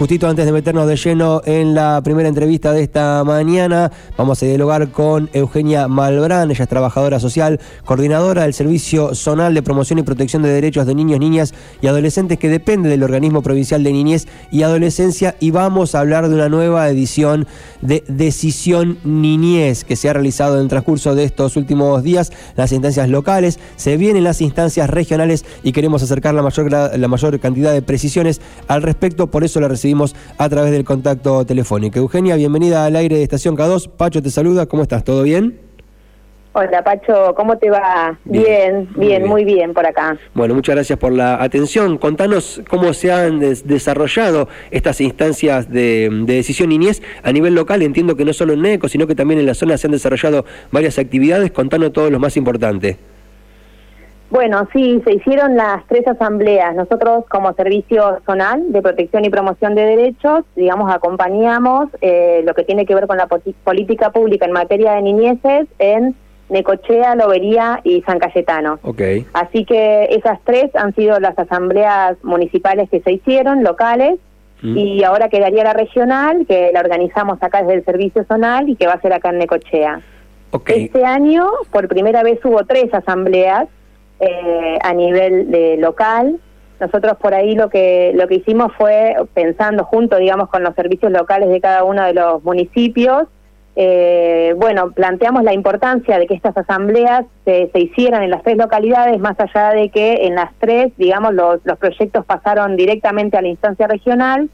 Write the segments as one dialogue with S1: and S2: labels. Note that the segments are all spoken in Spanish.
S1: justito antes de meternos de lleno en la primera entrevista de esta mañana, vamos a dialogar con Eugenia Malbrán, ella es trabajadora social, coordinadora del Servicio Zonal de Promoción y Protección de Derechos de Niños, Niñas y Adolescentes que depende del Organismo Provincial de Niñez y Adolescencia y vamos a hablar de una nueva edición de Decisión Niñez que se ha realizado en el transcurso de estos últimos días, las instancias locales, se vienen las instancias regionales y queremos acercar la mayor, la mayor cantidad de precisiones al respecto, por eso la recibimos a través del contacto telefónico. Eugenia, bienvenida al aire de Estación K2. Pacho te saluda, ¿cómo estás? ¿Todo bien?
S2: Hola Pacho, ¿cómo te va? Bien, bien, muy bien. por acá.
S1: Bueno, muchas gracias por la atención. Contanos cómo se han desarrollado estas instancias de, de, decisión niñez a nivel local. Entiendo que no solo en NECO, sino que también en la zona se han desarrollado varias actividades. Contanos todo lo más importante.
S2: Bueno, sí, se hicieron las tres asambleas. Nosotros como Servicio Zonal de Protección y Promoción de Derechos, digamos, acompañamos eh, lo que tiene que ver con la política pública en materia de niñeces en Necochea, Lobería y San Cayetano.
S1: Okay.
S2: Así que esas tres han sido las asambleas municipales que se hicieron, locales, mm. y ahora quedaría la regional, que la organizamos acá desde el Servicio Zonal y que va a ser acá en Necochea.
S1: Okay.
S2: Este año, por primera vez, hubo tres asambleas eh, a nivel de local. Nosotros por ahí lo que lo que hicimos fue pensando junto, digamos, con los servicios locales de cada uno de los municipios. Eh, bueno, planteamos la importancia de que estas asambleas se, se, hicieran en las tres localidades, más allá de que en las tres, digamos, los, los proyectos pasaron directamente a la instancia regional,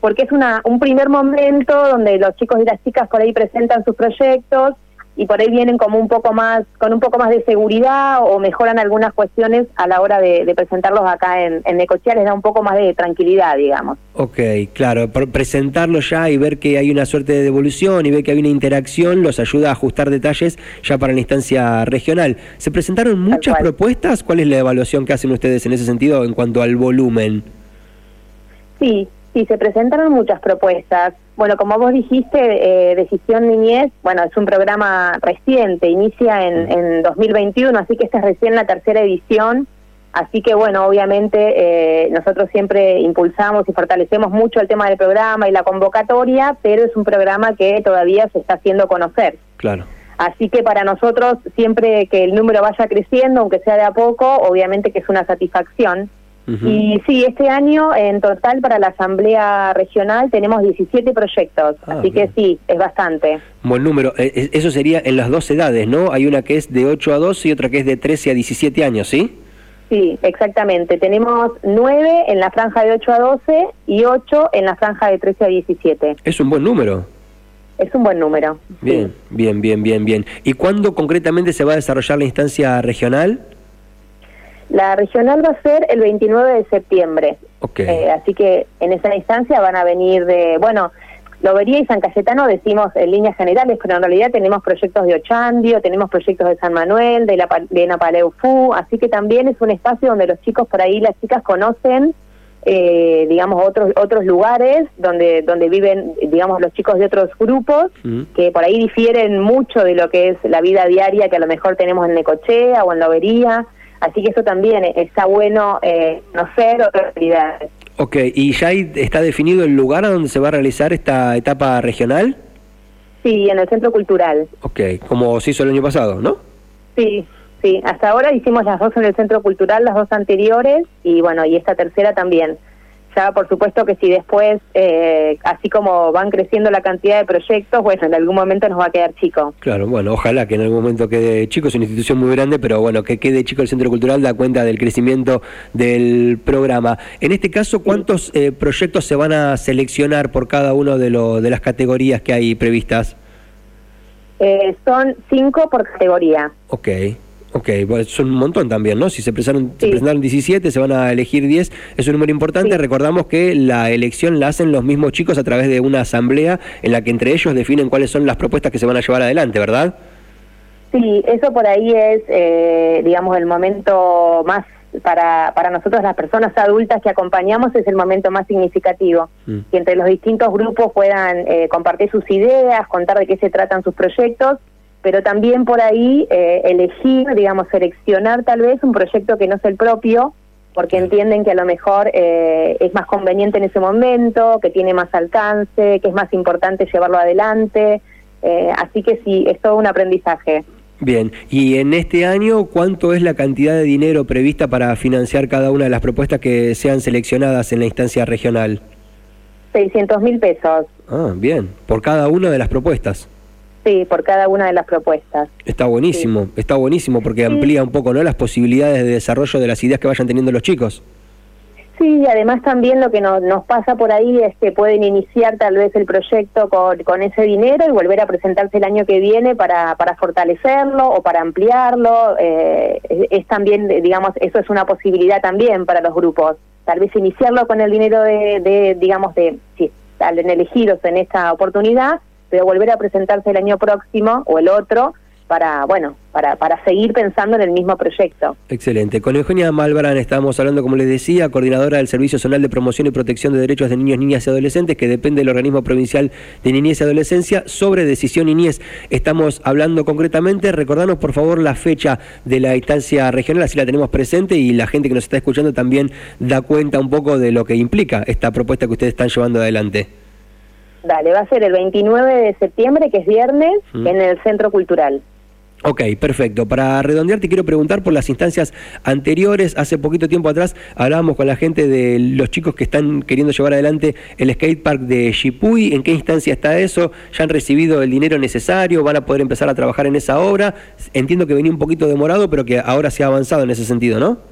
S2: porque es una, un primer momento donde los chicos y las chicas por ahí presentan sus proyectos, y por ahí vienen como un poco más, con un poco más de seguridad o mejoran algunas cuestiones a la hora de, presentarlos acá en, en Necochea, les da un poco más de tranquilidad, digamos.
S1: Ok, claro, presentarlo ya y ver que hay una suerte de devolución y ver que hay una interacción los ayuda a ajustar detalles ya para la instancia regional. ¿Se presentaron muchas propuestas? ¿Cuál es la evaluación que hacen ustedes en ese sentido en cuanto al volumen?
S2: Sí, Sí, se presentaron muchas propuestas. Bueno, como vos dijiste, eh, Decisión Niñez, bueno, es un programa reciente, inicia en, en 2021, así que esta es recién la tercera edición. Así que, bueno, obviamente eh, nosotros siempre impulsamos y fortalecemos mucho el tema del programa y la convocatoria, pero es un programa que todavía se está haciendo conocer.
S1: Claro.
S2: Así que para nosotros, siempre que el número vaya creciendo, aunque sea de a poco, obviamente que es una satisfacción. Y sí, este año en total para la Asamblea Regional tenemos 17 proyectos, ah, así que sí, es bastante.
S1: Buen número. Eh, eh, eso sería en las dos edades, ¿no? Hay una que es de 8 a 12 y otra que es de 13 a 17 años, ¿sí?
S2: Sí, exactamente. Tenemos 9 en la franja de 8 a 12 y 8 en la franja de 13 a 17.
S1: Es un buen número.
S2: Es un buen número.
S1: Bien, bien, bien, bien, bien. ¿Y cuándo concretamente se va a desarrollar la instancia regional?
S2: La regional va a ser el 29 de septiembre.
S1: Eh,
S2: así que en esa instancia van a venir de, bueno, Lobería y San Cayetano decimos en líneas generales, pero en realidad tenemos proyectos de Ochandio, tenemos proyectos de San Manuel, de la de Napaleufú, así que también es un espacio donde los chicos por ahí, las chicas conocen, eh, digamos, otros otros lugares donde donde viven, digamos, los chicos de otros grupos mm. que por ahí difieren mucho de lo que es la vida diaria que a lo mejor tenemos en Necochea o en Lobería. Así que eso también está bueno eh, conocer otras realidades.
S1: Ok, ¿y ya está definido el lugar a donde se va a realizar esta etapa regional?
S2: Sí, en el Centro Cultural.
S1: Ok, como se hizo el año pasado, ¿no?
S2: Sí, sí. Hasta ahora hicimos las dos en el Centro Cultural, las dos anteriores, y bueno, y esta tercera también. Ya por supuesto que si después, eh, así como van creciendo la cantidad de proyectos, bueno, en algún momento nos va a quedar chico.
S1: Claro, bueno, ojalá que en algún momento quede chico, es una institución muy grande, pero bueno, que quede chico el Centro Cultural da cuenta del crecimiento del programa. En este caso, ¿cuántos eh, proyectos se van a seleccionar por cada uno de, lo, de las categorías que hay previstas?
S2: Eh, son cinco por categoría.
S1: Ok. Ok, son un montón también, ¿no? Si se presentaron, se presentaron 17, se van a elegir 10, es un número importante. Recordamos que la elección la hacen los mismos chicos a través de una asamblea en la que entre ellos definen cuáles son las propuestas que se van a llevar adelante, ¿verdad?
S2: Sí, eso por ahí es, eh, digamos, el momento más para, para nosotros las personas adultas que acompañamos es el momento más significativo, mm. que entre los distintos grupos puedan eh, compartir sus ideas, contar de qué se tratan sus proyectos pero también por ahí eh, elegir, digamos, seleccionar tal vez un proyecto que no es el propio porque entienden que a lo mejor eh, es más conveniente en ese momento, que tiene más alcance, que es más importante llevarlo adelante. Eh, así que sí, es todo un aprendizaje.
S1: Bien, y en este año, ¿cuánto es la cantidad de dinero prevista para financiar cada una de las propuestas que sean seleccionadas en la instancia regional?
S2: 600 mil pesos.
S1: Ah, bien, por cada una de las propuestas.
S2: Sí, por cada una de las propuestas.
S1: Está buenísimo, está buenísimo porque amplía un poco ¿no? las posibilidades de desarrollo de las ideas que vayan teniendo los chicos.
S2: Sí, y además también lo que nos, nos pasa por ahí es que pueden iniciar tal vez el proyecto con, con ese dinero y volver a presentarse el año que viene para, para fortalecerlo o para ampliarlo. Eh, es, también, digamos, eso es una posibilidad también para los grupos. Tal vez iniciarlo con el dinero de, de digamos, de si salen elegidos en esta oportunidad pero volver a presentarse el año próximo o el otro para, bueno, para, para seguir pensando en el mismo proyecto.
S1: Excelente. Con Eugenia Malbrán estamos hablando, como les decía, coordinadora del Servicio Zonal de Promoción y Protección de Derechos de Niños, Niñas y Adolescentes, que depende del Organismo Provincial de Niñez y Adolescencia, sobre Decisión Niñez. Estamos hablando concretamente, recordanos por favor la fecha de la instancia regional, así la tenemos presente y la gente que nos está escuchando también da cuenta un poco de lo que implica esta propuesta que ustedes están llevando adelante.
S2: Dale, va a ser el 29 de septiembre, que es viernes, mm. en el Centro Cultural.
S1: Ok, perfecto. Para redondear, te quiero preguntar por las instancias anteriores. Hace poquito tiempo atrás hablábamos con la gente de los chicos que están queriendo llevar adelante el skatepark de Chipuy. ¿En qué instancia está eso? ¿Ya han recibido el dinero necesario? ¿Van a poder empezar a trabajar en esa obra? Entiendo que venía un poquito demorado, pero que ahora se ha avanzado en ese sentido, ¿no?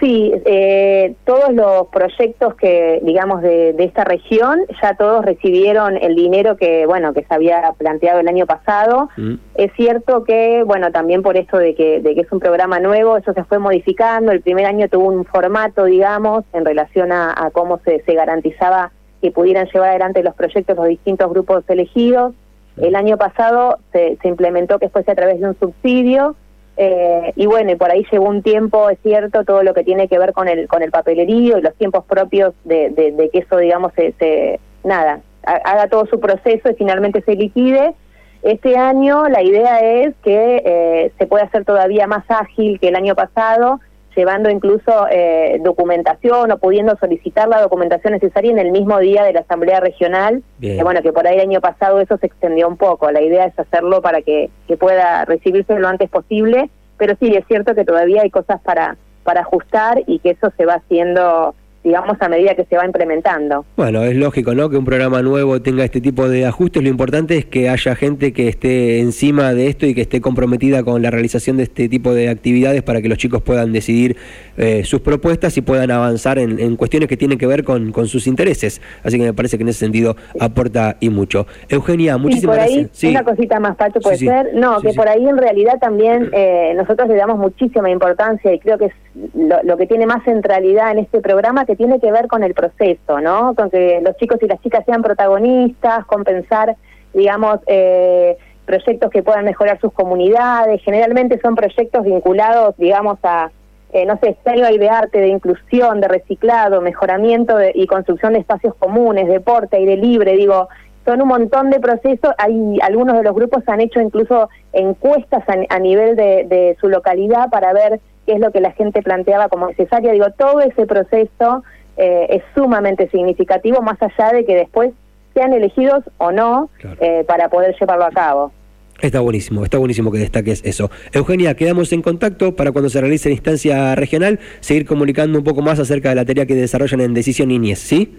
S2: Sí, eh, todos los proyectos que, digamos, de, esta región, ya todos recibieron el dinero que, bueno, que se había planteado el año pasado. Mm. Es cierto que, bueno, también por esto de que, de que es un programa nuevo, eso se fue modificando. El primer año tuvo un formato, digamos, en relación a, cómo se, se garantizaba que pudieran llevar adelante los proyectos los distintos grupos elegidos. El año pasado se, se implementó que fuese a través de un subsidio eh, y bueno, y por ahí llevó un tiempo, es cierto, todo lo que tiene que ver con el con el papelerío y los tiempos propios de, de, que eso, digamos, se, nada, haga todo su proceso y finalmente se liquide. Este año la idea es que eh, se pueda hacer todavía más ágil que el año pasado, llevando incluso eh, documentación o pudiendo solicitar la documentación necesaria en el mismo día de la Asamblea Regional. Que bueno, que por ahí el año pasado eso se extendió un poco. La idea es hacerlo para que, que pueda recibirse lo antes posible, pero sí, es cierto que todavía hay cosas para, para ajustar y que eso se va haciendo digamos, a medida que se va implementando.
S1: Bueno, es lógico, ¿no? Que un programa nuevo tenga este tipo de ajustes. Lo importante es que haya gente que esté encima de esto y que esté comprometida con la realización de este tipo de actividades para que los chicos puedan decidir eh, sus propuestas y puedan avanzar en, cuestiones que tienen que ver con, con, sus intereses. Así que me parece que en ese sentido aporta y mucho. Eugenia, muchísimas
S2: por
S1: ahí,
S2: gracias. Una cosita más, Pacho, puede ser. No, que por ahí en realidad también eh, nosotros le damos muchísima importancia y creo que es lo, lo que tiene más centralidad en este programa que tiene que ver con el proceso, ¿no? Con que los chicos y las chicas sean protagonistas, con pensar, digamos, eh, proyectos que puedan mejorar sus comunidades. Generalmente son proyectos vinculados, digamos, a, eh, no sé, escenario de arte, de inclusión, de reciclado, mejoramiento y construcción de espacios comunes, deporte, aire libre, digo, son un montón de procesos. Hay algunos de los grupos han hecho incluso encuestas a, nivel de, de, su localidad para ver qué es lo que la gente planteaba como necesario. Digo, todo ese proceso eh, es sumamente significativo, más allá de que después sean elegidos o no eh, para poder llevarlo a cabo.
S1: Está buenísimo, está buenísimo que destaques eso. Eugenia, quedamos en contacto para cuando se realice la instancia regional, seguir comunicando un poco más acerca de la tarea que desarrollan en Decisión Niñez, ¿sí?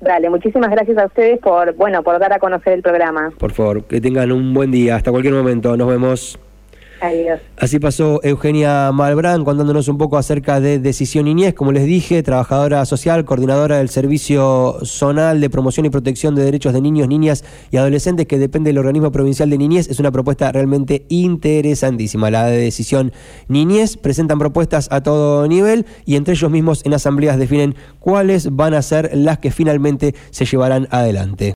S2: Dale, muchísimas gracias a ustedes por, bueno, por dar a conocer el programa.
S1: Por favor, que tengan un buen día. Hasta cualquier momento. Nos vemos. Así pasó Eugenia Malbrán contándonos un poco acerca de Decisión Niñez, como les dije, trabajadora social, coordinadora del Servicio Zonal de Promoción y Protección de Derechos de Niños, Niñas y Adolescentes que depende del Organismo Provincial de Niñez. Es una propuesta realmente interesantísima. La de Decisión Niñez presentan propuestas a todo nivel y entre ellos mismos en asambleas definen cuáles van a ser las que finalmente se llevarán adelante.